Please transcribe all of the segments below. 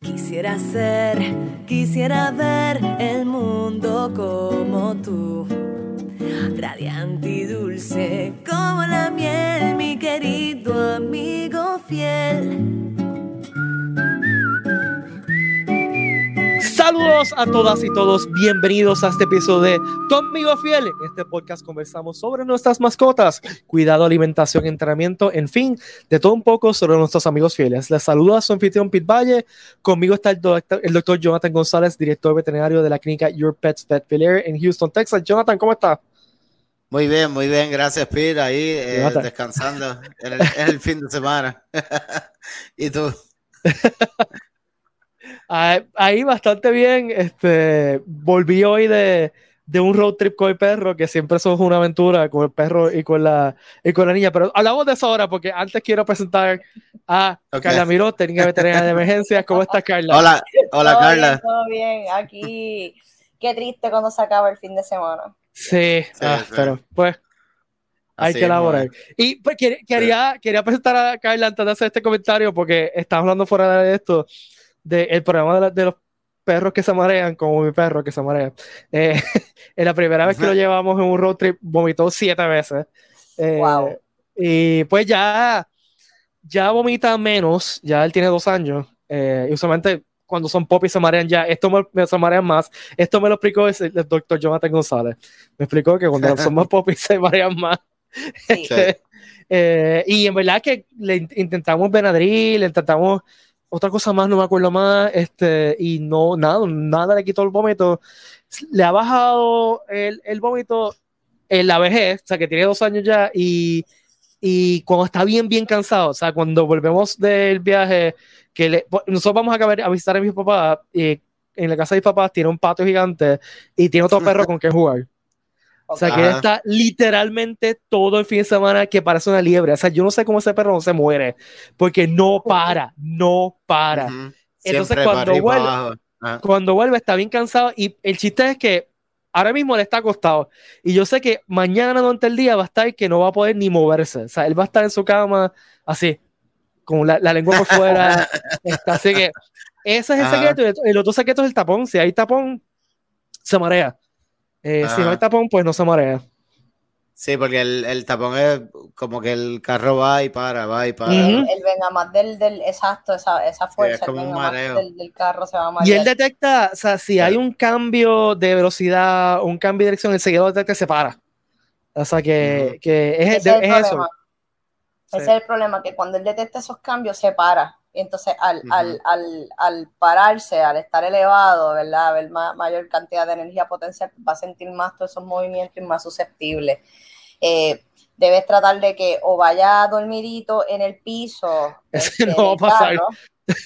Quisiera ser, quisiera ver el mundo como tú, radiante y dulce como la miel, mi querido amigo fiel. Saludos a todas y todos, bienvenidos a este episodio de Tu amigo fiel. En este podcast conversamos sobre nuestras mascotas, cuidado, alimentación, entrenamiento, en fin, de todo un poco sobre nuestros amigos fieles. Les saluda su anfitrión Pete Valle. Conmigo está el doctor, el doctor Jonathan González, director veterinario de la clínica Your Pets Vet Filier en Houston, Texas. Jonathan, ¿cómo está? Muy bien, muy bien, gracias Pete, ahí eh, descansando en el, el fin de semana. ¿Y tú? Ah, ahí bastante bien. Este, volví hoy de, de, un road trip con el perro, que siempre son una aventura con el perro y con la, y con la niña. Pero hablamos de eso ahora, porque antes quiero presentar a Carla Miró, técnica veterinaria de emergencias. ¿Cómo estás, Carla? Hola, hola, todo Carla. Bien, todo bien, aquí. Qué triste cuando se acaba el fin de semana. Sí, sí, ah, sí. pero pues hay Así que elaborar. Y pues quería, sí. quería presentar a Carla antes de hacer este comentario, porque estamos hablando fuera de esto del programa de, la, de, los perros que se marean, como mi perro que se marea. Eh, en la primera vez que lo llevamos en un road trip, vomitó siete veces. Eh, wow. Y pues ya, ya vomita menos, ya él tiene dos años. Eh, y usualmente cuando son popis se marean ya, esto me, me, se marean más. Esto me lo explicó el, el doctor Jonathan González. Me explicó que cuando son más popis se marean más. Sí. eh, y en verdad que le intentamos Benadryl, le intentamos otra cosa más, no me acuerdo más, este, y no, nada, nada le quitó el vómito. Le ha bajado el, el vómito en la vejez, o sea, que tiene dos años ya, y, y cuando está bien, bien cansado, o sea, cuando volvemos del viaje, que le, nosotros vamos a, acabar, a visitar a mis papás, y en la casa de mis papás tiene un patio gigante y tiene otro perro con que jugar. O sea, que está literalmente todo el fin de semana que parece una liebre. O sea, yo no sé cómo ese perro no se muere, porque no para, no para. Uh -huh. Entonces, cuando vuelve, ah. cuando vuelve, está bien cansado. Y el chiste es que ahora mismo le está acostado. Y yo sé que mañana durante el día va a estar que no va a poder ni moverse. O sea, él va a estar en su cama así, con la, la lengua por fuera. está, así que ese es el secreto. Y el otro secreto es el tapón. Si hay tapón, se marea. Eh, si no hay tapón, pues no se marea. Sí, porque el, el, tapón es como que el carro va y para, va y para. Uh -huh. El, venga más del, del, exacto, esa, esa fuerza, sí, el venga del, del, carro se va a marear. Y él detecta, o sea, si sí. hay un cambio de velocidad, un cambio de dirección, el seguidor detecta se para. O sea que, uh -huh. que es, Ese es, es eso. Ese sí. es el problema, que cuando él detecta esos cambios se para. Y entonces al, uh -huh. al, al, al, pararse, al estar elevado, ¿verdad? A ver ma mayor cantidad de energía potencial, va a sentir más todos esos movimientos y más susceptible. Eh, debes tratar de que o vaya dormidito en el piso. Este, no va a pasar. Carro,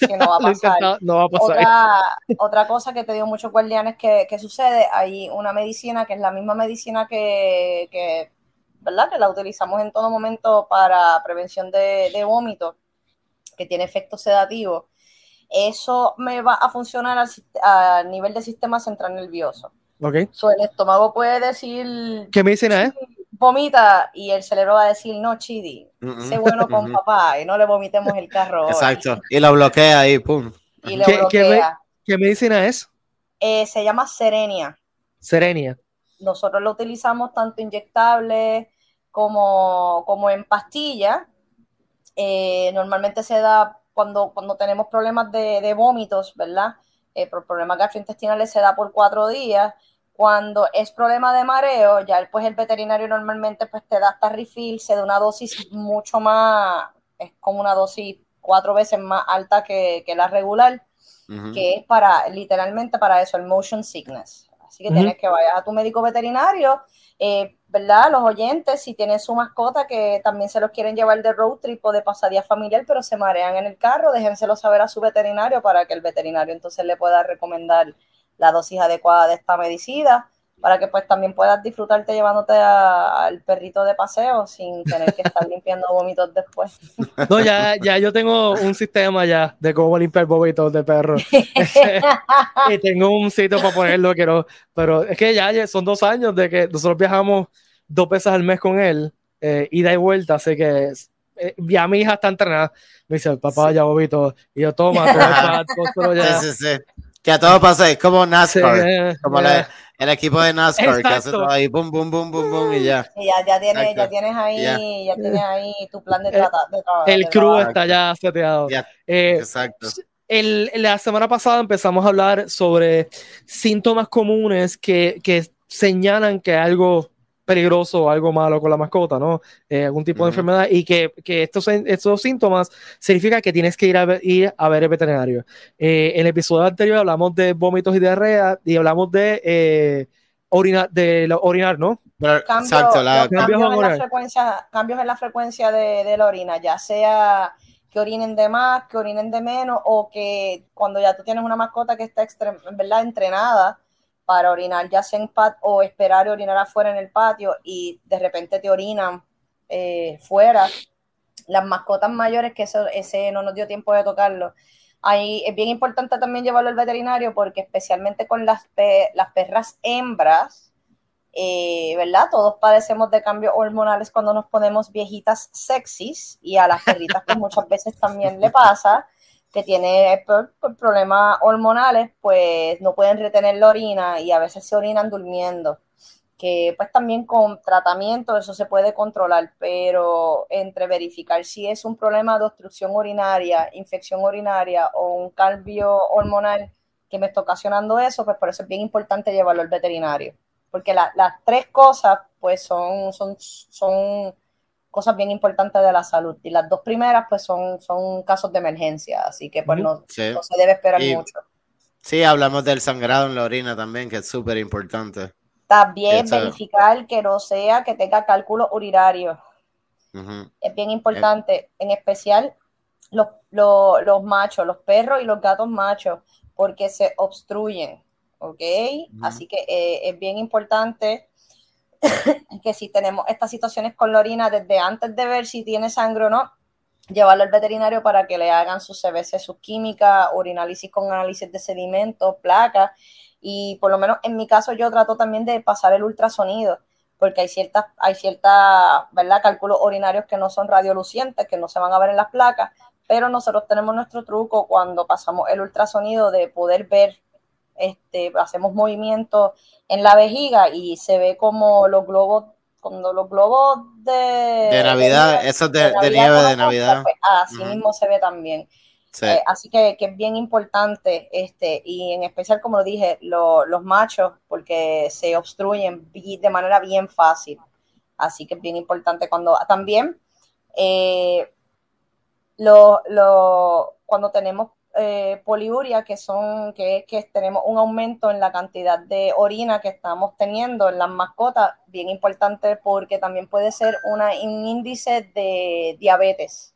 que no va a pasar. no va a pasar. Otra, otra, cosa que te dio muchos guardianes que, que, sucede, hay una medicina que es la misma medicina que, que, ¿verdad? que la utilizamos en todo momento para prevención de, de vómito que tiene efecto sedativo, eso me va a funcionar al, a nivel del sistema central nervioso. Okay. So, el estómago puede decir... ¿Qué medicina es? Vomita y el cerebro va a decir, no, Chidi, uh -uh, sé bueno con uh -huh. papá y no le vomitemos el carro. Exacto, y lo bloquea ahí, pum. Y lo ¿Qué, bloquea. ¿qué, ¿Qué, medicina es? Eh, se llama Serenia. Serenia. Nosotros lo utilizamos tanto inyectable como, como en pastilla eh, normalmente se da cuando, cuando tenemos problemas de, de vómitos, ¿verdad? Eh, por problemas gastrointestinales se da por cuatro días. Cuando es problema de mareo, ya pues el veterinario normalmente pues te da hasta refill, se da una dosis mucho más, es como una dosis cuatro veces más alta que, que la regular, uh -huh. que es para, literalmente para eso, el motion sickness. Así que uh -huh. tienes que vayas a tu médico veterinario, eh, ¿verdad? Los oyentes, si tienen su mascota que también se los quieren llevar de road trip o de pasadía familiar, pero se marean en el carro, déjenselo saber a su veterinario para que el veterinario entonces le pueda recomendar la dosis adecuada de esta medicina para que pues también puedas disfrutarte llevándote al perrito de paseo sin tener que estar limpiando vómitos después. No, ya, ya yo tengo un sistema ya de cómo limpiar vómitos de perro. y tengo un sitio para ponerlo, quiero, pero es que ya, son dos años de que nosotros viajamos dos veces al mes con él, eh, ida y vuelta, así que eh, ya mi hija está entrenada. Me dice, papá, ya vomito. Y yo, toma, toma, toma, ya. Sí, sí, sí. Que a todo pasa, es como NASCAR. como el equipo de NASCAR que hace todo ahí, boom, boom, boom, boom, boom, y ya. Y ya, ya, tienes, ya tienes ahí, ya tienes ahí tu plan de, trabajo. El crew está ya seteado. Eh, Exacto. El, la semana pasada empezamos a hablar sobre síntomas comunes que, que señalan que algo peligroso o algo malo con la mascota, ¿no? Eh, algún tipo de enfermedad y que, que, estos, estos síntomas significa que tienes que ir a ver, ir a ver el veterinario. Eh, en el episodio anterior hablamos de vómitos y diarrea y hablamos de eh, orinar, de orinar, ¿no? Exacto, cambios, en la frecuencia, cambios en la frecuencia de, de la orina, ya sea que orinen de más, que orinen de menos, o que cuando ya tú tienes una mascota que está en verdad entrenada para orinar ya sea en patio o esperar orinar afuera en el patio y de repente te orinan eh, fuera. Las mascotas mayores, que eso, ese no nos dio tiempo de tocarlo. Ahí es bien importante también llevarlo al veterinario porque especialmente con las, las perras hembras, eh, ¿verdad? Todos padecemos de cambios hormonales cuando nos ponemos viejitas sexys y a las perritas pues muchas veces también le pasa que tiene problemas hormonales, pues no pueden retener la orina y a veces se orinan durmiendo. Que pues también con tratamiento eso se puede controlar, pero entre verificar si es un problema de obstrucción urinaria, infección urinaria o un cambio hormonal que me está ocasionando eso, pues por eso es bien importante llevarlo al veterinario. Porque las tres cosas pues son, son, son cosas bien importantes de la salud. Y las dos primeras, pues, son, son casos de emergencia, así que pues no, se debe esperar mucho. Sí, hablamos del sangrado en la orina también, que es súper importante. También verificar que no sea que tenga cálculo urinario. Es bien importante, en especial los, los, machos, los perros y los gatos machos, porque se obstruyen, ¿ok? Así que eh, es bien importante que si tenemos estas situaciones con la orina, desde antes de ver si tiene sangre o no, llevarlo al veterinario para que le hagan sus CBC, sus químicas, urinálisis con análisis de sedimentos, placas. Y por lo menos en mi caso yo trato también de pasar el ultrasonido, porque hay ciertas, hay ciertas, ¿verdad? Cálculos urinarios que no son radiolucientes, que no se van a ver en las placas, pero nosotros tenemos nuestro truco cuando pasamos el ultrasonido de poder ver este, hacemos movimientos en la vejiga y se ve como los globos, cuando los globos de, de Navidad, esos de, nieve de Navidad. Pues, así mismo se ve también. Eh, así que, que, es bien importante, este, y en especial, como lo dije, los machos, porque se obstruyen de manera bien fácil. Así que es bien importante cuando también eh, lo, lo, cuando tenemos eh, poliuria, que son que, que tenemos un aumento en la cantidad de orina que estamos teniendo en las mascotas, bien importante porque también puede ser una, un índice de diabetes.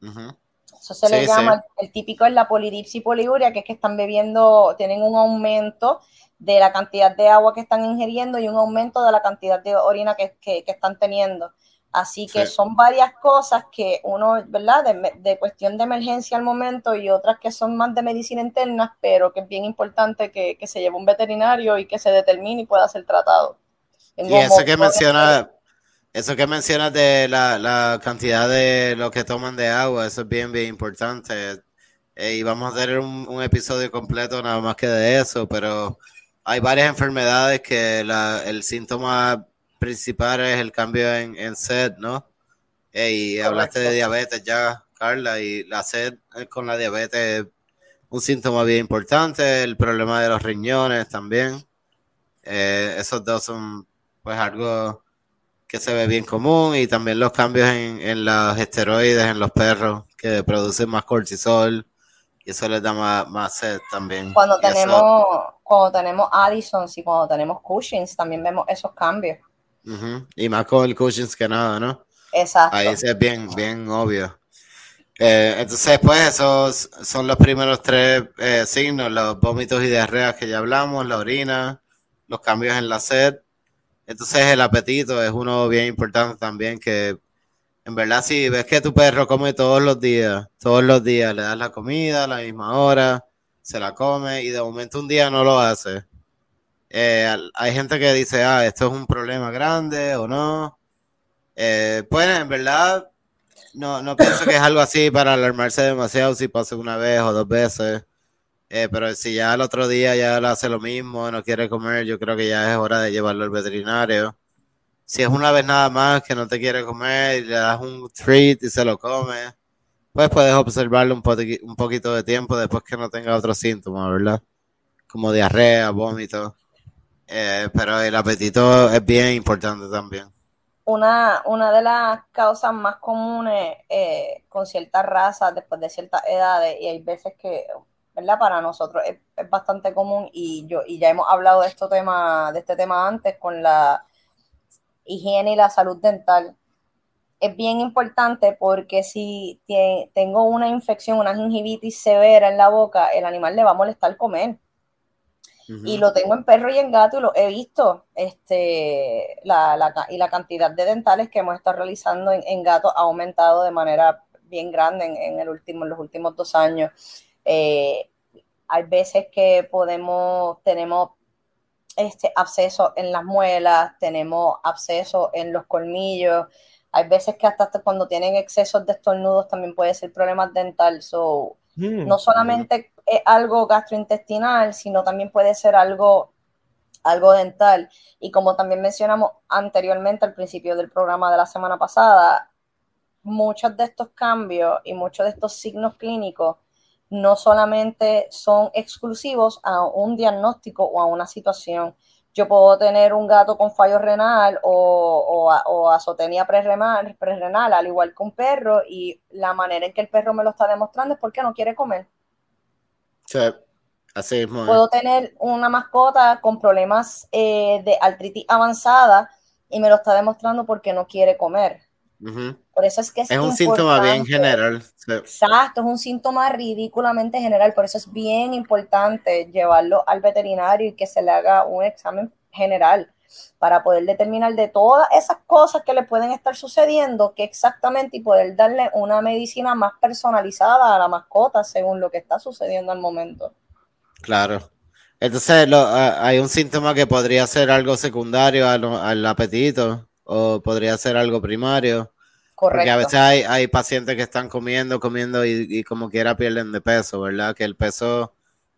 Eso se le llama, el, típico es la polidipsia y poliuria, que es que están bebiendo, tienen un aumento de la cantidad de agua que están ingiriendo y un aumento de la cantidad de orina que, que están teniendo. Así que son varias cosas que uno, ¿verdad? De, cuestión de emergencia al momento y otras que son más de medicina interna, pero que es bien importante que, se lleve un veterinario y que se determine y pueda ser tratado. y eso que menciona, eso que mencionas de la, cantidad de lo que toman de agua, eso es bien, bien importante. Eh, y vamos a tener un, un, episodio completo nada más que de eso, pero hay varias enfermedades que la, el síntoma principal es el cambio en, en sed, ¿no? y hablaste de diabetes ya, Carla, y la sed con la diabetes es un síntoma bien importante, el problema de los riñones también. Eh, esos dos son pues algo que se ve bien común y también los cambios en, en los esteroides en los perros que producen más cortisol y eso les da más, sed también. Cuando tenemos, cuando tenemos Addison y cuando tenemos Cushing's también vemos esos cambios. Y más con el Cushing's que nada, ¿no? Exacto. Ahí es bien, bien obvio. Eh, entonces, pues, esos son los primeros tres eh, signos: los vómitos y diarreas que ya hablamos, la orina, los cambios en la sed. Entonces, el apetito es uno bien importante también. Que en verdad, si ves que tu perro come todos los días, todos los días le das la comida a la misma hora, se la come y de momento un día no lo hace eh, hay gente que dice, ah, esto es un problema grande o no. Eh, pues en verdad, no, no pienso que es algo así para alarmarse demasiado si pasa una vez o dos veces. Eh, pero si ya el otro día ya le hace lo mismo, no quiere comer, yo creo que ya es hora de llevarlo al veterinario. Si es una vez nada más que no te quiere comer y le das un treat y se lo come, pues puedes observarlo un, un poquito de tiempo después que no tenga otros síntomas, ¿verdad? Como diarrea, vómito. Eh, pero el apetito es bien importante también. Una, una de las causas más comunes eh, con ciertas razas después de ciertas edades, y hay veces que, ¿verdad? Para nosotros es, es, bastante común, y yo, y ya hemos hablado de este tema, de este tema antes con la higiene y la salud dental es bien importante porque si tengo una infección, una gingivitis severa en la boca, el animal le va a molestar comer. Y lo tengo en perro y en gato y lo he visto. Este, la, y la cantidad de dentales que hemos estado realizando en, gato ha aumentado de manera bien grande en, el último, en los últimos dos años. Eh, hay veces que podemos, tenemos este absceso en las muelas, tenemos absceso en los colmillos, hay veces que hasta cuando tienen excesos de estornudos también puede ser problemas dental. So, mm, no solamente algo gastrointestinal, sino también puede ser algo, algo dental. Y como también mencionamos anteriormente al principio del programa de la semana pasada, muchos de estos cambios y muchos de estos signos clínicos no solamente son exclusivos a un diagnóstico o a una situación, yo puedo tener un gato con fallo renal o, o, azotenia prerenal, prerenal, al igual que un perro, y la manera en que el perro me lo está demostrando es porque no quiere comer. Así es. Puedo tener una mascota con problemas eh, de artritis avanzada y me lo está demostrando porque no quiere comer. Por eso es que es, un síntoma bien general. Exacto, es un síntoma ridículamente general. Por eso es bien importante llevarlo al veterinario y que se le haga un examen general para poder determinar de todas esas cosas que le pueden estar sucediendo, que exactamente y poder darle una medicina más personalizada a la mascota según lo que está sucediendo al momento. Claro. Entonces, hay un síntoma que podría ser algo secundario al apetito o podría ser algo primario. Porque a veces hay, hay pacientes que están comiendo, comiendo y, como quiera pierden de peso, ¿verdad? Que el peso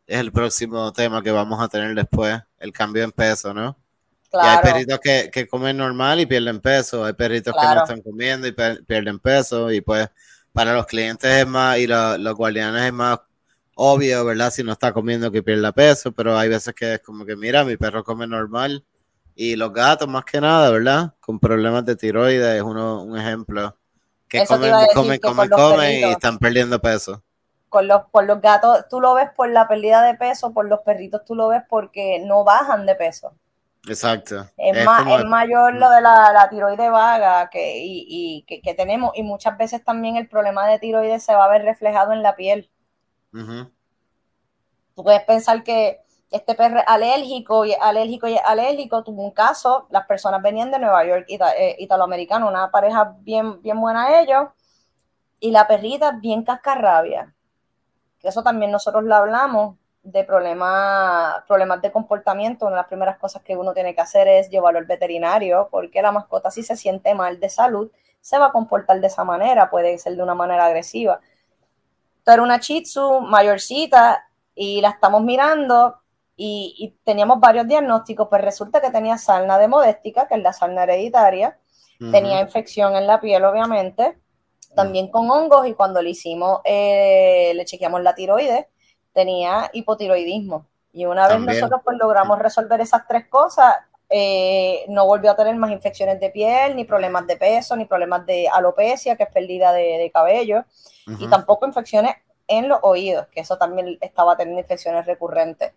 es el próximo tema que vamos a tener después, el cambio en peso, ¿no? Claro. Y hay perritos que, que, comen normal y pierden peso, hay perritos que no están comiendo y pierden peso, y pues para los clientes es más, y los guardianes es más obvio, ¿verdad? Si no está comiendo que pierda peso, pero hay veces que es como que, mira, mi perro come normal y los gatos, más que nada, ¿verdad? Con problemas de tiroides, es uno, un ejemplo. Que comen, comen, comen, comen y están perdiendo peso. Con los, por los gatos, tú lo ves por la pérdida de peso, por los perritos tú lo ves porque no bajan de peso. Exacto. Es, es, mayor lo de la, la tiroides vaga que, y, y que, que, tenemos, y muchas veces también el problema de tiroides se va a ver reflejado en la piel. Tú puedes pensar que este perro es alérgico y alérgico y alérgico. Tuvo un caso, las personas venían de Nueva York, eh, italoamericano, una pareja bien, bien buena ellos, y la perrita bien cascarrabia. Que eso también nosotros lo hablamos de problemas, problemas de comportamiento. Una de las primeras cosas que uno tiene que hacer es llevarlo al veterinario, porque la mascota si se siente mal de salud, se va a comportar de esa manera, puede ser de una manera agresiva. Pero una Chitsu mayorcita y la estamos mirando y, teníamos varios diagnósticos, pues resulta que tenía sarna de modéstica, que es la sarna hereditaria, tenía infección en la piel, obviamente, también con hongos, y cuando le hicimos, eh, le chequeamos la tiroides, tenía hipotiroidismo. Y una vez nosotros pues logramos resolver esas tres cosas, eh, no volvió a tener más infecciones de piel, ni problemas de peso, ni problemas de alopecia, que es pérdida de, cabello, y tampoco infecciones en los oídos, que eso también estaba teniendo infecciones recurrentes.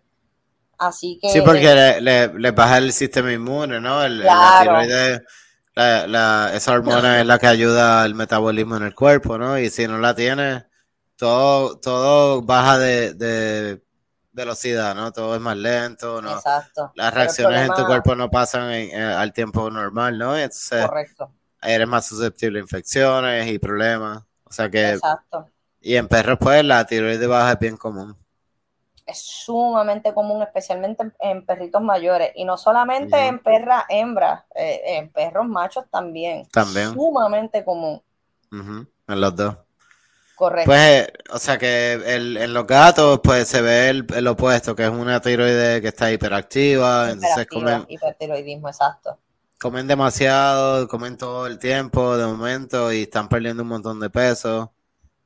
Así que. Sí, porque le, le, baja el sistema inmune, ¿no? El, La tiroides, la, esa hormona es la que ayuda al metabolismo en el cuerpo, ¿no? Y si no la tiene, todo, todo baja de, velocidad, ¿no? Todo es más lento, ¿no? Exacto. Las reacciones en tu cuerpo no pasan al tiempo normal, ¿no? Entonces, Correcto. eres más susceptible a infecciones y problemas. O sea que. Exacto. Y en perros, pues, la tiroides baja es bien común es sumamente común, especialmente en, perritos mayores, y no solamente en perras hembras, eh, en perros machos también. También. Sumamente común. en los dos. Correcto. Pues, o sea que el- en los gatos, pues se ve el, el opuesto, que es una tiroide que está hiperactiva, entonces comen, hipertiroidismo, exacto. comen demasiado, comen todo el tiempo de momento y están perdiendo un montón de peso.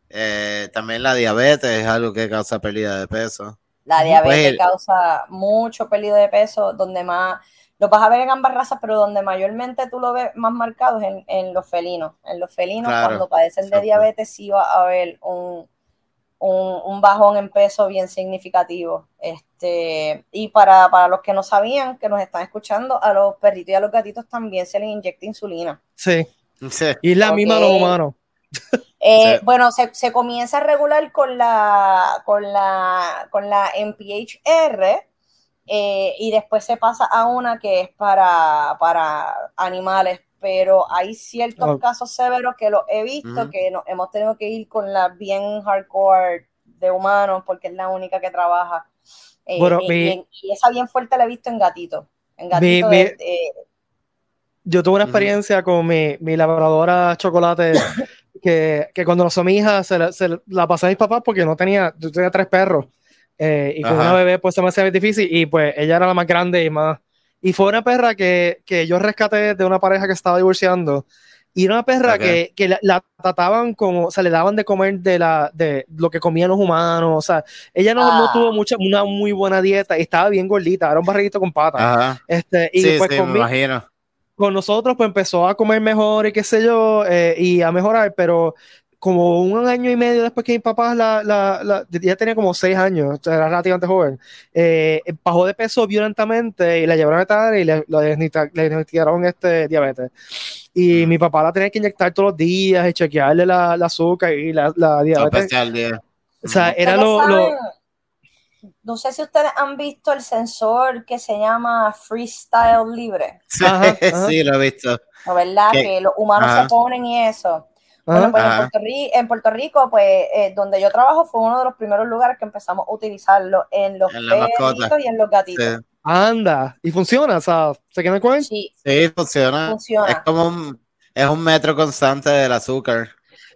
Eh, también la diabetes es algo que causa pérdida de peso. La Ujú. diabetes Pues- causa mucho pérdida de peso, donde más, lo vas a ver en ambas razas, pero donde mayormente tú lo ves más marcado es en, en los felinos. En los felinos, Claro, cuando padecen de diabetes, sí va a haber un, un, un bajón en peso bien significativo. Este, y para, para los que no sabían, que nos están escuchando, a los perritos y a los gatitos también se les inyecta insulina. Sí. Sí. Y es la misma a los humanos. Eh, Sí. Bueno, se, se comienza a regular con la, con la, con la MPHR eh, y después se pasa a una que es para, para animales, pero hay ciertos Oh. casos severos que los he visto que nos hemos tenido que ir con la bien hardcore de humanos porque es la única que trabaja. Eh, Bueno, y, mi- y en- y esa bien fuerte la he visto en gatito. En gatito mi- de- de- Yo tuve una experiencia con mi, mi labradora chocolate que, que cuando nació mi hija se la, se la pasé a mis papás porque no tenía, yo tenía tres perros eh, y con Ajá. una bebé pues se me hacía difícil y pues ella era la más grande y más... Y fue una perra que, que yo rescaté de una pareja que estaba divorciando y era una perra Ok. que, que la, la trataban como, o sea, le daban de comer de, la, de lo que comían los humanos, o sea, ella no, no Ah. tuvo mucha, una muy buena dieta y estaba bien gordita, era un barriguito con patas. Este, y Sí, pues sí, con me mi- imagino. con nosotros pues empezó a comer mejor y qué sé yo, eh, y a mejorar, pero como un año y medio después que mi papá la, la, la- ya tenía como seis años, o sea, era relativamente joven, eh, bajó de peso violentamente y la llevaron a veterinaria y le, le diagnostica- le diagnosticaron este diabetes. Y Mm. mi papá la tenía que inyectar todos los días y chequearle la, la azúcar y la, diabetes. especial día. O sea, era Ustedes lo, No sé si ustedes han visto el sensor que se llama Freestyle Libre, Sí, Ajá, ajá. sí, lo he visto. ¿no verdad? Que- Que los humanos ajá. se ponen y eso. Bueno, pues en. Puerto, Ri- en Puerto Rico, pues eh, donde yo trabajo fue uno de los primeros lugares que empezamos a utilizarlo en los En perritos y en los Sí, gatitos. anda, y funciona, o sea, ¿se quedan cuenta? Sí, sí, funciona. Funciona. Es como un, es un metro constante del azúcar.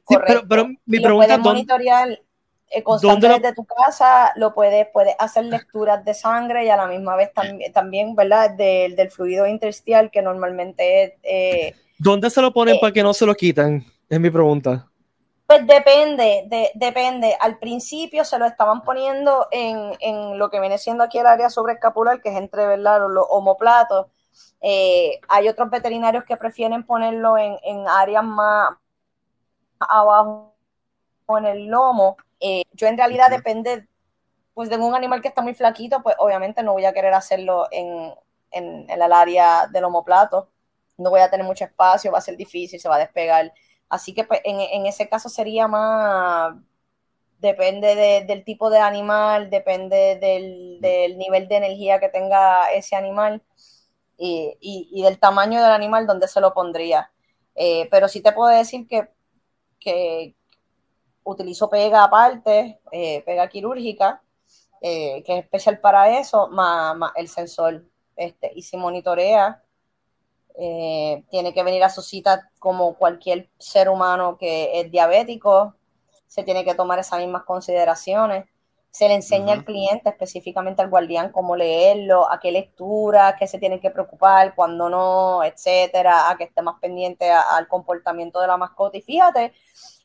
Sí, pero, pero mi Y lo pregunta puedes es, ¿dónde- monitorear eh, constante lo- desde tu casa, lo puedes, puedes hacer lecturas de sangre y a la misma vez también, también ¿verdad? Del, del fluido intersticial que normalmente es... eh, ¿dónde se lo ponen Eh. para que no se lo quiten? Es mi pregunta. Pues depende, de- depende. Al principio se lo estaban poniendo en, en lo que viene siendo aquí el área sobreescapular, que es entre ¿verdad? los, los omoplatos. Eh, hay otros veterinarios que prefieren ponerlo en, en áreas más abajo o en el lomo. Eh, yo en realidad depende, pues de un animal que está muy flaquito, pues obviamente no voy a querer hacerlo en, en, en el área del omoplato. No voy a tener mucho espacio, va a ser difícil, se va a despegar. Así que pues, en, ese caso sería más, depende de- del tipo de animal, depende del, nivel de energía que tenga ese animal y, del tamaño del animal donde se lo pondría. Eh, pero sí te puedo decir que, que utilizo pega aparte, eh, pega quirúrgica, eh, que es especial para eso, más, más el sensor. Este, y si monitorea, eh, tiene que venir a su cita como cualquier ser humano que es diabético, se tiene que tomar esas mismas consideraciones. Se le enseña al cliente, específicamente al guardián, cómo leerlo, a qué lectura, qué se tienen que preocupar, cuándo no, etcétera, a que esté más pendiente a- al comportamiento de la mascota. Y fíjate,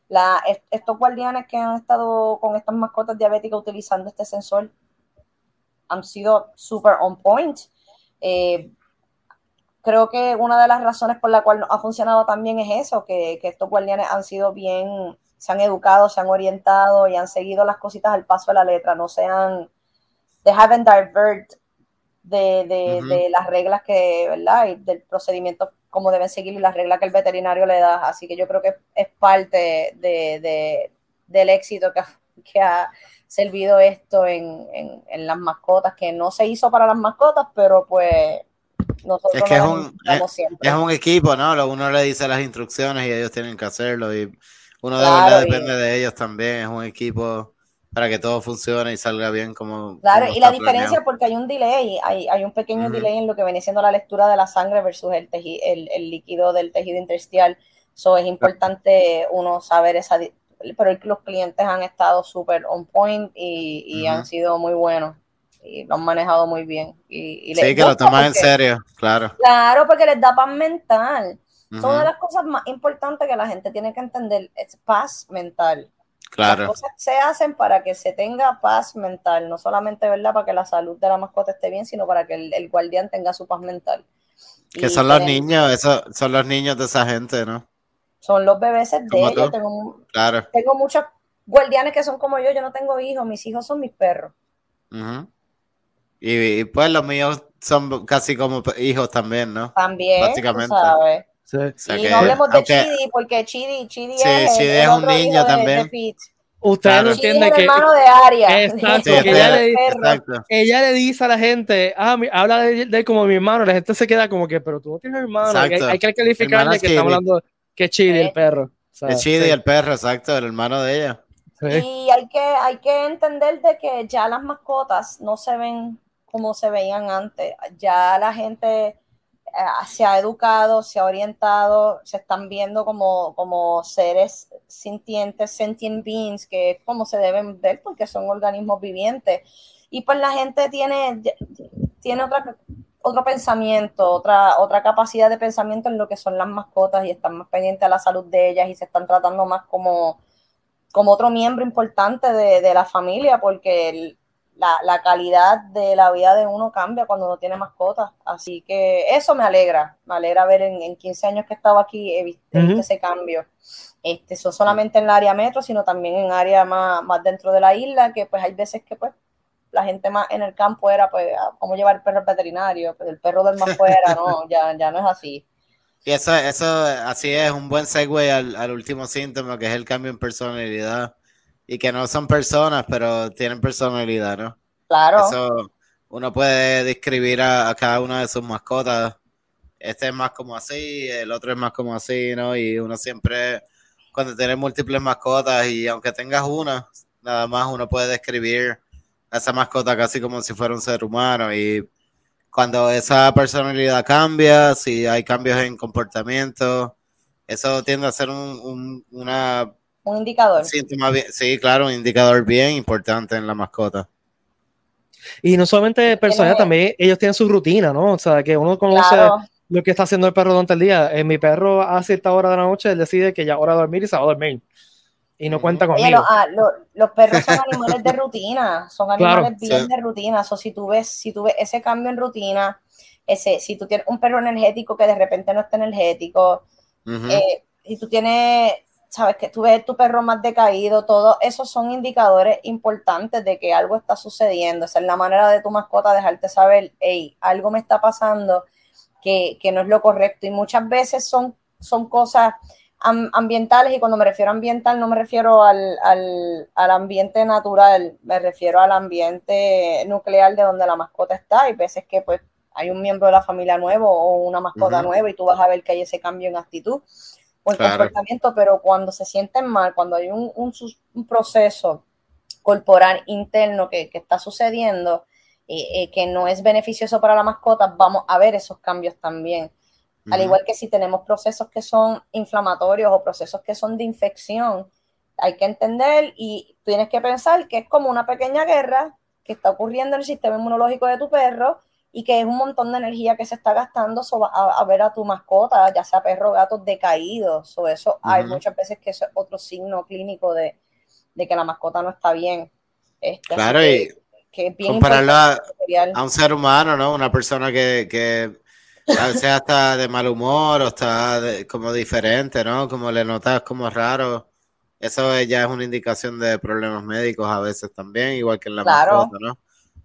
la, est- estos guardianes que han estado con estas mascotas diabéticas utilizando este sensor han sido super on point. Eh, creo que una de las razones por la cual ha funcionado también es eso, que, que estos guardianes han sido bien, se han educado, se han orientado y han seguido las cositas al paso de la letra, no se han, they haven't divert de, de, Ujú. de las reglas que, ¿verdad? Y del procedimiento como deben seguir y las reglas que el veterinario le da. Así que yo creo que es parte de, de- del éxito que ha, que ha servido esto en, en- en las mascotas, que no se hizo para las mascotas, pero pues nosotros Es que es un- siempre. Es un equipo, ¿no? Uno le dice las instrucciones y ellos tienen que hacerlo. Y uno de Claro, verdad y- depende de ellos también. Es un equipo para que todo funcione y salga bien como. Claro, como y la diferencia planeado. porque hay un delay, hay, hay un pequeño delay en lo que viene siendo la lectura de la sangre versus el, teji- el, el líquido del tejido intersticial. So es importante uno saber esa, pero los clientes han estado súper on point y, y han sido muy buenos y lo han manejado muy bien. Y, sí, que lo toman en serio, claro. Claro, porque les da paz mental. Todas las cosas más importantes que la gente tiene que entender es paz mental. Claro. Las cosas se hacen para que se tenga paz mental, no solamente, ¿verdad?, para que la salud de la mascota esté bien, sino para que el, guardián tenga su paz mental. Que son los niños, eso, son los niños de esa gente, ¿no? Son los bebés de ellos. Tengo, claro. tengo muchos guardianes que son como yo, yo no tengo hijos, mis hijos son mis perros. Y, pues los míos son casi como hijos también, ¿no? También, Básicamente. sabes. Y no hablemos de Chidi, porque Chidi, Chidi es, Chidi es un niño también. Usted no entiende que. hermano de Aria. Exacto, que ella, le, ella, le, dice a la gente, ah, habla de, él como mi hermano. La gente se queda como que, pero tú no tienes hermano. Hay, hay, que calificarle que estamos hablando que es Chidi, el perro. es Chidi, el perro, exacto, el hermano de ella. Y hay que, hay que entender de que ya las mascotas no se ven como se veían antes. Ya la gente eh, se ha educado, se ha orientado, se están viendo como, como seres sintientes, sentient beings, que es como se deben ver porque son organismos vivientes. Y pues la gente tiene, tiene otra, otro pensamiento, otra, otra capacidad de pensamiento en lo que son las mascotas y están más pendientes a la salud de ellas y se están tratando más como, como otro miembro importante de, de la familia porque el, la, calidad de la vida de uno cambia cuando uno tiene mascotas. Así que eso me alegra, me alegra ver en, en 15 años que he estado aquí, he visto, ese cambio. Este, son solamente en el área metro, sino también en área más, más dentro de la isla, que pues hay veces que pues la gente más en el campo era pues ah, cómo llevar el perro al veterinario, pues el perro del más fuera, no, ya, ya no es así. Y eso, eso así es un buen segue al, al último síntoma, que es el cambio en personalidad y que no son personas, pero tienen personalidad, ¿no? Claro. Eso uno puede describir a, cada una de sus mascotas. Este es más como así, el otro es más como así, ¿no? Y uno siempre, cuando tiene múltiples mascotas y aunque tengas una, nada más uno puede describir a esa mascota casi como si fuera un ser humano y cuando esa personalidad cambia, si hay cambios en comportamiento, eso tiende a ser un, una un indicador. sí, claro, un indicador bien importante en la mascota. Y no solamente personas, también ellos tienen su rutina, ¿no? O sea, que uno conoce lo que está haciendo el perro durante el día. Eh, mi perro a cierta hora de la noche, él decide que ya hora de dormir y se va a dormir. Y no cuenta conmigo. Ah, los perros son animales de rutina, son animales bien de rutina. O si tú ves, si tú ves ese cambio en rutina, ese, si tú tienes un perro energético que de repente no está energético, eh, si tú tienes sabes que tú ves tu perro más decaído, todo esos son indicadores importantes de que algo está sucediendo. Esa es la manera de tu mascota dejarte saber, hey, algo me está pasando que, no es lo correcto. Y muchas veces son, son cosas ambientales, y cuando me refiero a ambiental no me refiero al, ambiente natural, me refiero al ambiente nuclear de donde la mascota está. Y veces que pues hay un miembro de la familia nuevo o una mascota nueva y tú vas a ver que hay ese cambio en actitud o el comportamiento, pero cuando se sienten mal, cuando hay un, un, proceso corporal interno que, que está sucediendo, eh, eh, que no es beneficioso para la mascota, vamos a ver esos cambios también. Al igual que si tenemos procesos que son inflamatorios o procesos que son de infección, hay que entender y tienes que pensar que es como una pequeña guerra que está ocurriendo en el sistema inmunológico de tu perro y que es un montón de energía que se está gastando a, ver a tu mascota, ya sea perro o gato decaídos. o eso hay muchas veces que eso es otro signo clínico de, que la mascota no está bien. Este, claro, y compararlo a, un ser humano, ¿no? Una persona que, que a veces está de mal humor o está como diferente, ¿no? Como le notas como raro. Eso ya es una indicación de problemas médicos a veces también, igual que en la mascota, ¿no?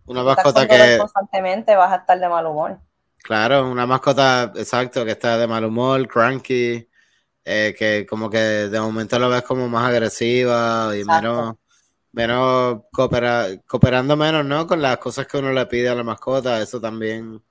Una mascota que. Constantemente vas a estar de mal humor. Claro, una mascota, exacto, que está de mal humor, cranky, eh, que como que de momento lo ves como más agresiva y menos, menos cooperando menos, ¿no? Con las cosas que uno le pide a la mascota, eso también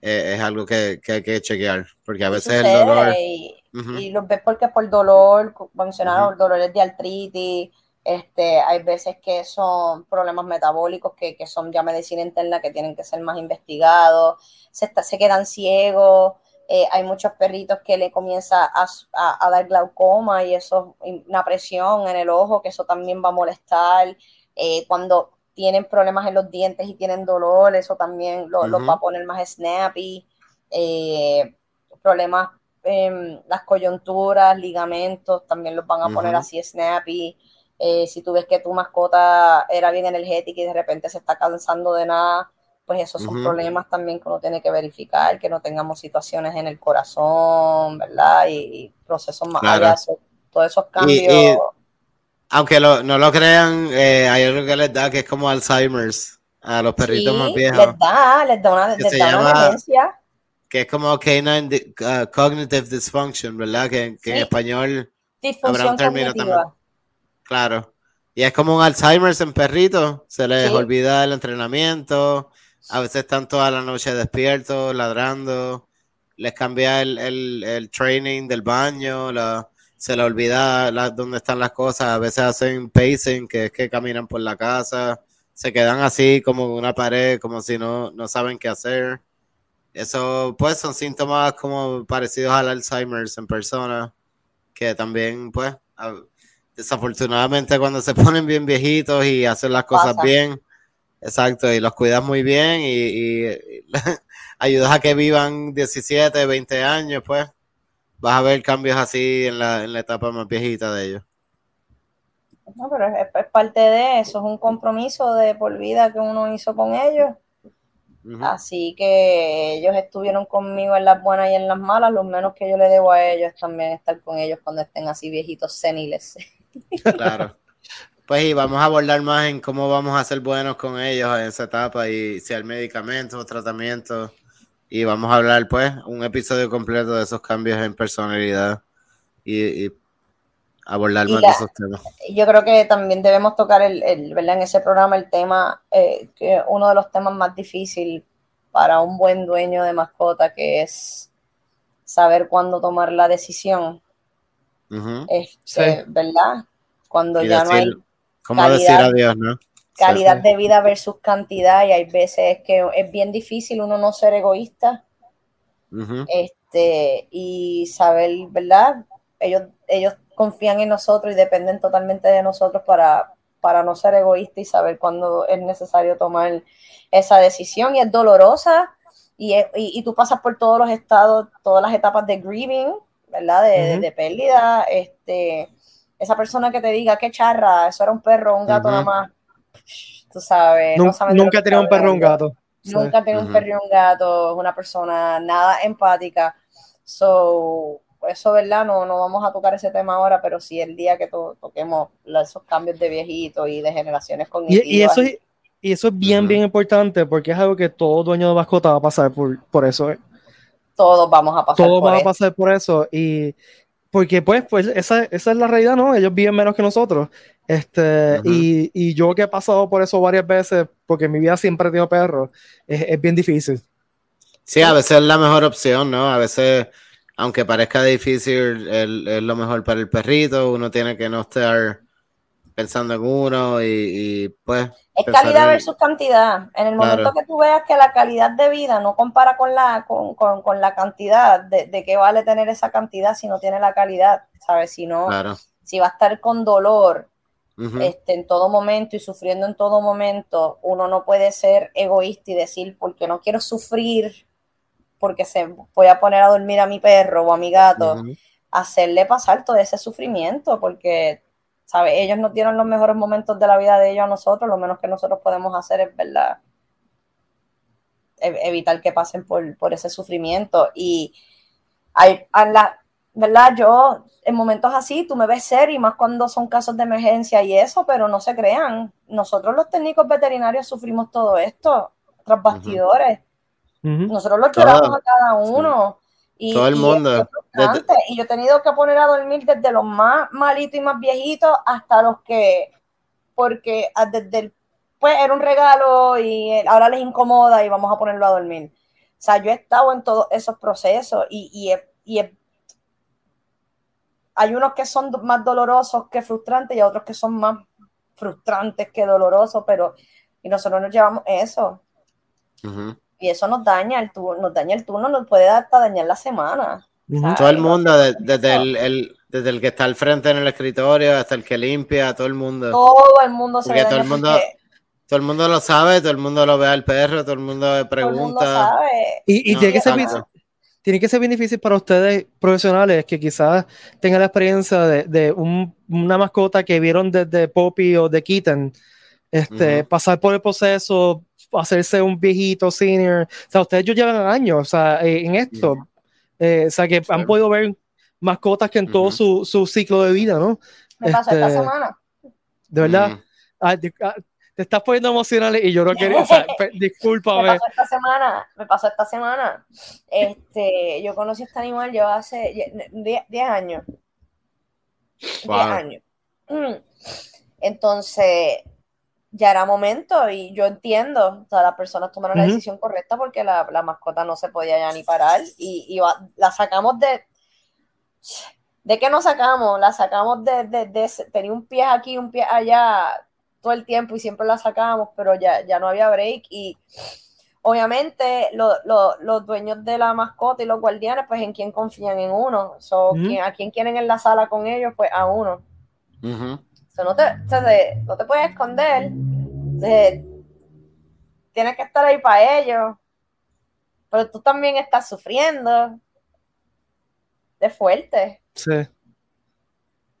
eh, es algo que, hay que chequear, porque a veces el dolor... Y, lo ves porque por dolor, mencionaron dolores de artritis, este, hay veces que son problemas metabólicos que, son ya medicina interna que tienen que ser más investigados, se, se quedan ciegos, Eh, hay muchos perritos que le comienza a, a, dar glaucoma y eso, una presión en el ojo, que eso también va a molestar. Eh, cuando tienen problemas en los dientes y tienen dolor, eso también los va a poner más snappy. Eh, problemas en las coyunturas, ligamentos, también los van a poner así snappy. Si tú ves que tu mascota era bien energética y de repente se está cansando de nada, pues esos son problemas también que uno tiene que verificar, que no tengamos situaciones en el corazón, ¿verdad? Y, procesos más allá, todos esos cambios. aunque no lo crean, eh, hay algo que les da que es como Alzheimer's a los perritos más viejos. Les da, les da una, les da Que es como canine uh, cognitive dysfunction, ¿verdad? Que, en español habrá un término también. Claro. Y es como un Alzheimer's en perritos, se les olvida el entrenamiento, a veces están toda la noche despiertos, ladrando, les cambia el, el, training del baño, se les olvida dónde están las cosas, a veces hacen pacing, que es que caminan por la casa, se quedan así como una pared, como si no, no saben qué hacer. Eso, pues, son síntomas como parecidos al Alzheimer's en persona, que también, pues, desafortunadamente cuando se ponen bien viejitos y hacen las cosas bien, Exacto, y los cuidas muy bien y, ayudas a que vivan 17, 20 años, pues vas a ver cambios así en la, en la etapa más viejita de ellos. No, pero es, parte de eso, es un compromiso de por vida que uno hizo con ellos. Así que ellos estuvieron conmigo en las buenas y en las malas, lo menos que yo le debo a ellos también estar con ellos cuando estén así viejitos seniles. Claro. Pues y vamos a abordar más en cómo vamos a ser buenos con ellos en esa etapa y si hay medicamentos tratamientos. Y vamos a hablar, pues, un episodio completo de esos cambios en personalidad y, abordar más de esos temas. Yo creo que también debemos tocar el, ¿verdad? en ese programa el tema, eh, que uno de los temas más difíciles para un buen dueño de mascota, que es saber cuándo tomar la decisión. Este, ¿Verdad? Cuando ya no hay ¿Cómo decir adiós, no? Calidad de vida versus cantidad, y hay veces que es bien difícil uno no ser egoísta. este, y saber, ¿verdad? Ellos, ellos confían en nosotros y dependen totalmente de nosotros para, para no ser egoísta y saber cuándo es necesario tomar esa decisión. Y es dolorosa, y, y, tú pasas por todos los estados, todas las etapas de grieving, ¿verdad? De, de pérdida, este esa persona que te diga qué charra, eso era un perro, un gato nada más, tú sabes. nunca he tenido un perro o un gato. Nunca he tenido un perro y un gato, es una persona nada empática. So, eso, ¿verdad? No, no vamos a tocar ese tema ahora, pero sí el día que toquemos esos cambios de viejito y de generaciones cognitivas. Y, y eso, y eso es bien, bien importante porque es algo que todo dueño de mascota va a pasar por, por eso. ¿eh? Todos vamos a pasar Todos van a pasar por eso. Y porque pues, pues esa, esa, es la realidad, ¿no? Ellos viven menos que nosotros. Este, y, y, yo que he pasado por eso varias veces, porque en mi vida siempre he tenido perros, es, es, bien difícil. Sí, a veces es la mejor opción, ¿no? A veces, aunque parezca difícil, es, es lo mejor para el perrito, uno tiene que no estar pensando en uno y, pues... Es calidad versus cantidad. En el momento que tú veas que la calidad de vida no compara con la, con, con, con la cantidad, de, de, qué vale tener esa cantidad si no tiene la calidad, ¿sabes? Si no, si va a estar con dolor este, en todo momento y sufriendo en todo momento, uno no puede ser egoísta y decir, porque no quiero sufrir, porque se voy a poner a dormir a mi perro o a mi gato, hacerle pasar todo ese sufrimiento, porque ellos no tienen los mejores momentos de la vida de ellos a nosotros, lo menos que nosotros podemos hacer es, ¿verdad? E-, evitar que pasen por, ese sufrimiento. Y hay, la, ¿verdad? Yo, en momentos así, tú me ves ser, y más cuando son casos de emergencia y eso, pero no se crean. Nosotros los técnicos veterinarios sufrimos todo esto, tras bastidores. Nosotros los lloramos a cada uno. Y, Todo el mundo. Y, yo he tenido que poner a dormir desde los más malitos y más viejitos hasta los que, porque ah, desde el, pues era un regalo y ahora les incomoda y vamos a ponerlo a dormir. O sea, yo he estado en todos esos procesos y, y, hay unos que son más dolorosos que frustrantes y otros que son más frustrantes que dolorosos, pero y nosotros nos llevamos eso. Y eso nos daña el turno, nos daña el turno, nos puede hasta dañar la semana. Todo el mundo, desde el, desde el que está al frente en el escritorio hasta el que limpia, todo el mundo. Todo el mundo se ve todo el mundo, todo el mundo lo sabe, todo el mundo lo ve al perro, todo el mundo pregunta. Y, tiene, que ser, tiene que ser bien difícil para ustedes profesionales que quizás tengan la experiencia de, una mascota que vieron desde Poppy o de Kitten, este, pasar por el proceso, hacerse un viejito senior. O sea, ustedes ya llevan años o sea, eh, en esto. Eh, o sea, que han podido ver mascotas que en todo su, su, ciclo de vida, ¿no? Me pasó esta este, semana. De verdad. Ah, ah, te estás poniendo emocional y yo no quería, o sea, discúlpame. Me pasó esta semana, me pasó esta semana. Este, yo conocí a este animal yo hace 10 años. 10 años. Mm. Entonces, ya era momento y yo entiendo, o sea, las personas tomaron la decisión correcta porque la, la, mascota no se podía ya ni parar y, y la sacamos de, ¿De qué nos sacamos? La sacamos de, de, tenía un pie aquí, un pie allá todo el tiempo y siempre la sacábamos, pero ya, ya no había break y obviamente los dueños de la mascota y los guardianes, pues en quién confían en uno, a quién quieren en la sala con ellos, pues a uno. No, te, no te puedes esconder, tienes que estar ahí para ellos, pero tú también estás sufriendo es fuerte. Sí.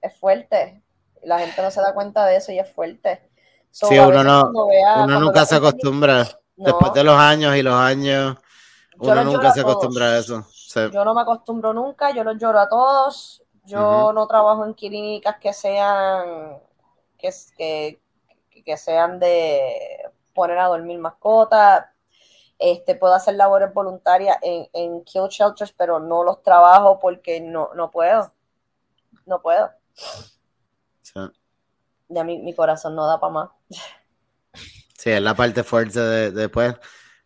Es fuerte. La gente no se da cuenta de eso y es fuerte. sí, uno, no, uno nunca se acostumbra. Después de los años y los años, uno nunca se acostumbra a eso. Yo no me acostumbro nunca, yo los lloro a todos. Yo no trabajo en clínicas que sean que, que, que sean de poner a dormir mascotas. Este, puedo hacer labores voluntarias en, en kill shelters, pero no los trabajo porque no, no puedo. No puedo. Ya mi, mi, corazón no da para más. Sí, es la parte fuerte de, después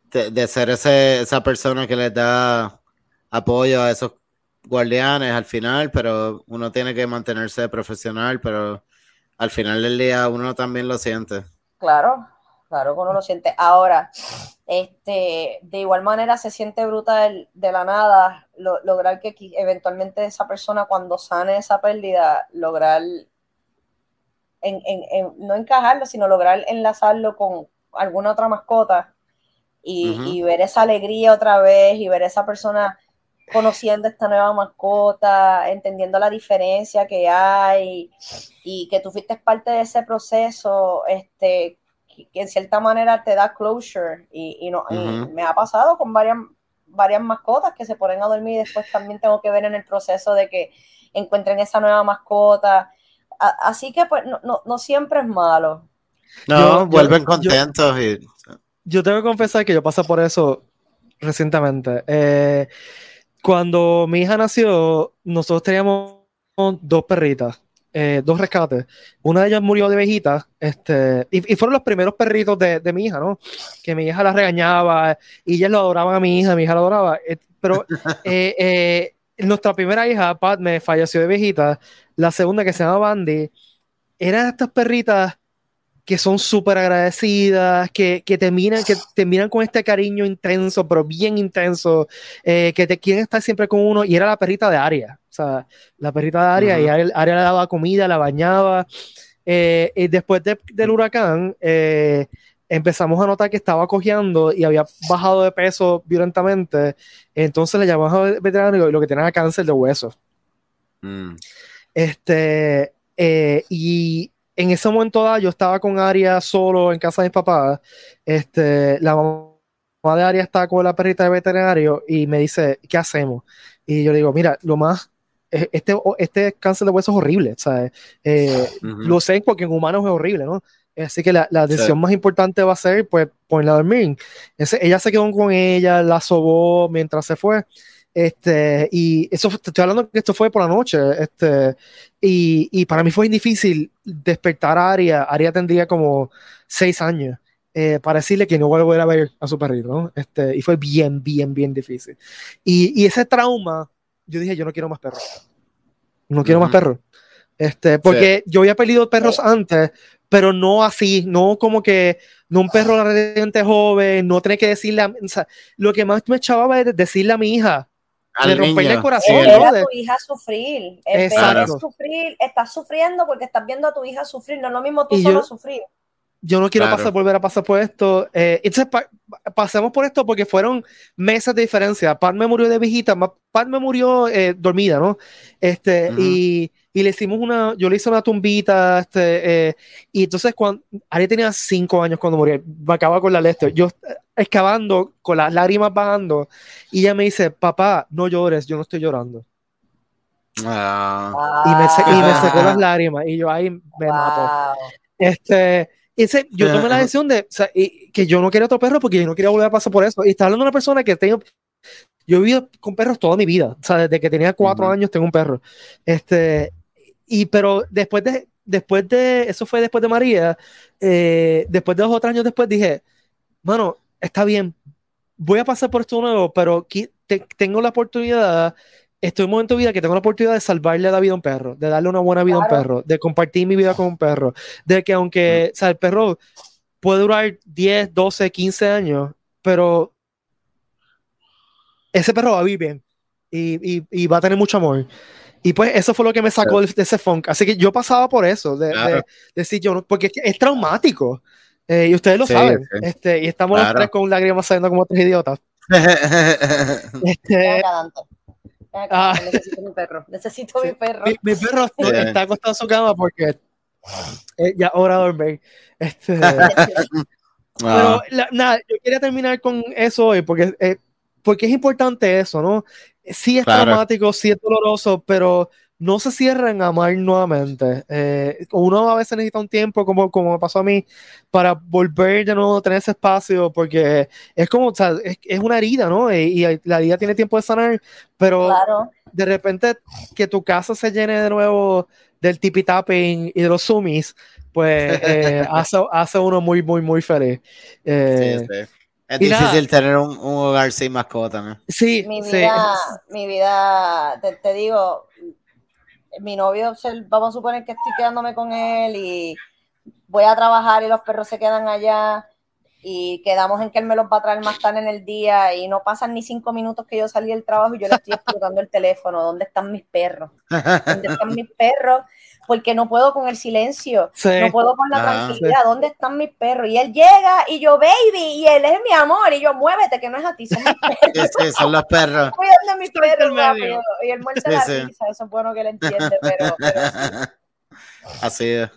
de, de, ser ese, esa persona que les da apoyo a esos guardianes al final, pero uno tiene que mantenerse profesional, pero al final del día uno también lo siente. Claro, claro que uno lo siente. Ahora, este, de igual manera se siente bruta de, la nada lograr que eventualmente esa persona cuando sane esa pérdida, lograr no encajarlo, sino lograr enlazarlo con alguna otra mascota y, ver esa alegría otra vez y ver esa persona conociendo esta nueva mascota, entendiendo la diferencia que hay y que tú fuiste parte de ese proceso, este, que en cierta manera te da closure y, no, me ha pasado con varias, varias mascotas que se ponen a dormir y después también tengo que ver en el proceso de que encuentren esa nueva mascota. así que pues no, no, siempre es malo. No, vuelven contentos. Yo, y... yo tengo que confesar que yo pasé por eso recientemente. Eh, cuando mi hija nació, nosotros teníamos dos perritas. Eh, dos rescates. Una de ellas murió de viejita, este, y, fueron los primeros perritos de, de, mi hija, ¿no? Que mi hija la regañaba y ellas lo adoraban a mi hija, mi hija la adoraba. Eh, pero eh, nuestra primera hija, Pat, me falleció de viejita. La segunda, que se llama Bandy, eran estas perritas que son súper agradecidas, que, que, te miran, que te miran con este cariño intenso, pero bien intenso, eh, que te quieren estar siempre con uno, y era la perrita de Aria, o sea, la perrita de Aria, y Aria, le daba comida, la bañaba, eh, y después del huracán, eh, empezamos a notar que estaba cojeando y había bajado de peso violentamente, entonces le llamamos al veterinario y lo que tenía era cáncer de huesos. Mm. Este, y en ese momento dado, yo estaba con Aria solo en casa de mis papás. Este, la mamá de Aria estaba con la perrita de veterinario y me dice, ¿qué hacemos? Y yo le digo, mira, lo más, e, este, este cáncer de hueso es horrible, ¿sabes? Eh, lo sé porque en humanos es horrible, ¿no? Así que la, la decisión más importante va a ser, pues, ponerla a dormir. ella se quedó con ella, la sobó mientras se fue. Este, y eso, te estoy hablando que esto fue por la noche, este, y, y para mí fue difícil despertar a Aria. Aria tendría como seis años. Eh, para decirle que no vuelvo a ver a su perrito, ¿no? Este, y fue bien, bien, bien difícil. Y, y ese trauma, yo dije, yo no quiero más perros. No quiero más perros. Este, porque yo había perdido perros antes, pero no así, no como que no un perro radiante joven, no tener que decirle, a- o sea, lo que más me echaba era decirle a mi hija, Al de romperle el corazón, Sí. a tu hija sufrir. El es sufrir, estás sufriendo porque estás viendo a tu hija sufrir. No es lo mismo tú Y solo yo- sufrir. Yo no quiero Claro. pasar, volver a pasar por esto. Eh, entonces, pa- pasemos por esto porque fueron meses de diferencia. Pat me murió de viejita, Pat me murió eh, dormida, ¿no? Este, Ujú. y, y le hicimos una, yo le hice una tumbita, este, eh, y entonces cuando, Ari tenía cinco años cuando murió, me acaba con la leche, yo eh, excavando, con las lágrimas bajando, y ella me dice, papá, no llores, yo no estoy llorando. Ah, Y me, se- y me secó las lágrimas, y yo ahí me mato. Wow. Este, ese, yo tomé la decisión de o sea, y- que yo no quería otro perro porque yo no quería volver a pasar por eso. Y está hablando de una persona que tengo. Yo he vivido con perros toda mi vida. O sea, desde que tenía cuatro Ujú. años tengo un perro. Este, y pero después de, después de, eso fue después de María, eh, después de dos o tres años después dije, mano, está bien, voy a pasar por esto nuevo, pero te- tengo la oportunidad, estoy en un momento de vida que tengo la oportunidad de salvarle la vida a un perro, de darle una buena vida a un perro, de compartir mi vida con un perro, de que aunque, o sea, el perro puede durar 10, 12, 15 años, pero ese perro va a vivir bien y, y- y va a tener mucho amor. Y pues eso fue lo que me sacó de, de ese funk. Así que yo pasaba por eso, de, Claro. de- de decir yo, porque es, que es traumático. Eh, y ustedes lo Sí, saben. sí. Este, y estamos los Claro. tres con lágrimas saliendo como tres idiotas. Este, acá, acá, Ah. Necesito mi perro. Necesito Sí. mi perro. mi, mi perro no- está acostado en su cama porque eh, ya hora de dormir. Este, Pero Ah, la- nada, yo quería terminar con eso hoy porque, eh, porque es importante eso, ¿no? Sí es Claro. traumático, sí es doloroso, pero no se cierren a amar nuevamente. Eh, uno a veces necesita un tiempo, como, como me pasó a mí, para volver de nuevo a tener ese espacio, porque es como, o sea, es, es una herida, ¿no? Y, y la herida tiene tiempo de sanar, pero Claro. de repente que tu casa se llene de nuevo del tipi tapping y de los sumis, pues eh, hace, hace uno muy, muy, muy feliz. Eh, sí, sí. Es y nada. difícil tener un, un hogar sin mascota, ¿no? sí, Mi sí, vida, mi vida, te, te digo, mi novio, vamos a suponer que estoy quedándome con él y voy a trabajar y los perros se quedan allá y quedamos en que él me los va a traer más tarde en el día y no pasan ni cinco minutos que yo salí del trabajo y yo le estoy explotando el teléfono. ¿Dónde están mis perros? ¿Dónde están mis perros? Porque no puedo con el silencio, sí. no puedo con la Ajá. tranquilidad. ¿Dónde están mis perros? Y él llega y yo, baby, y él es mi amor, y yo, muévete, que no es a ti, son mis perros. Sí, sí, son los perros. a mis Estoy perros rápido. Y él muerde Sí, la risa, eso es bueno que él entiende, pero, pero sí. Así es.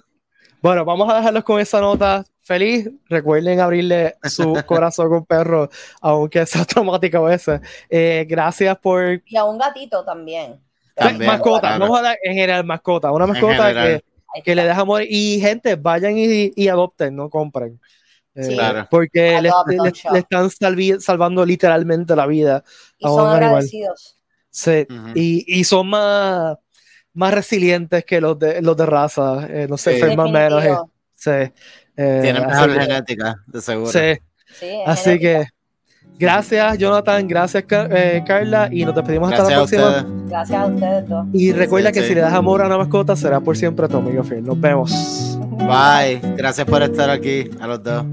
Bueno, vamos a dejarlos con esa nota feliz. Recuerden abrirle su corazón con perro, aunque sea traumático a veces. Eh, gracias por Y a un gatito también. También, mascota. claro. Vamos a dar en general mascota. Una mascota que, que le deja amor. Y gente, vayan y, y adopten, no compren. Eh. Claro. Porque le, están salvi- salvando literalmente la vida. Y a son un agradecidos. Sí, y, y son más, más resilientes que los de, los de raza. eh, no se Sí. enferman menos. eh, sí, eh, Tienen mejor genética, de seguro. sí, así genética. que gracias, Jonathan. Gracias, eh, Carla. Y nos despedimos hasta Gracias la próxima. Gracias a ustedes dos. Y recuerda Sí, que sí. si le das amor a una mascota, será por siempre tu amigo fiel. Nos vemos. Bye. Gracias por estar aquí, a los dos.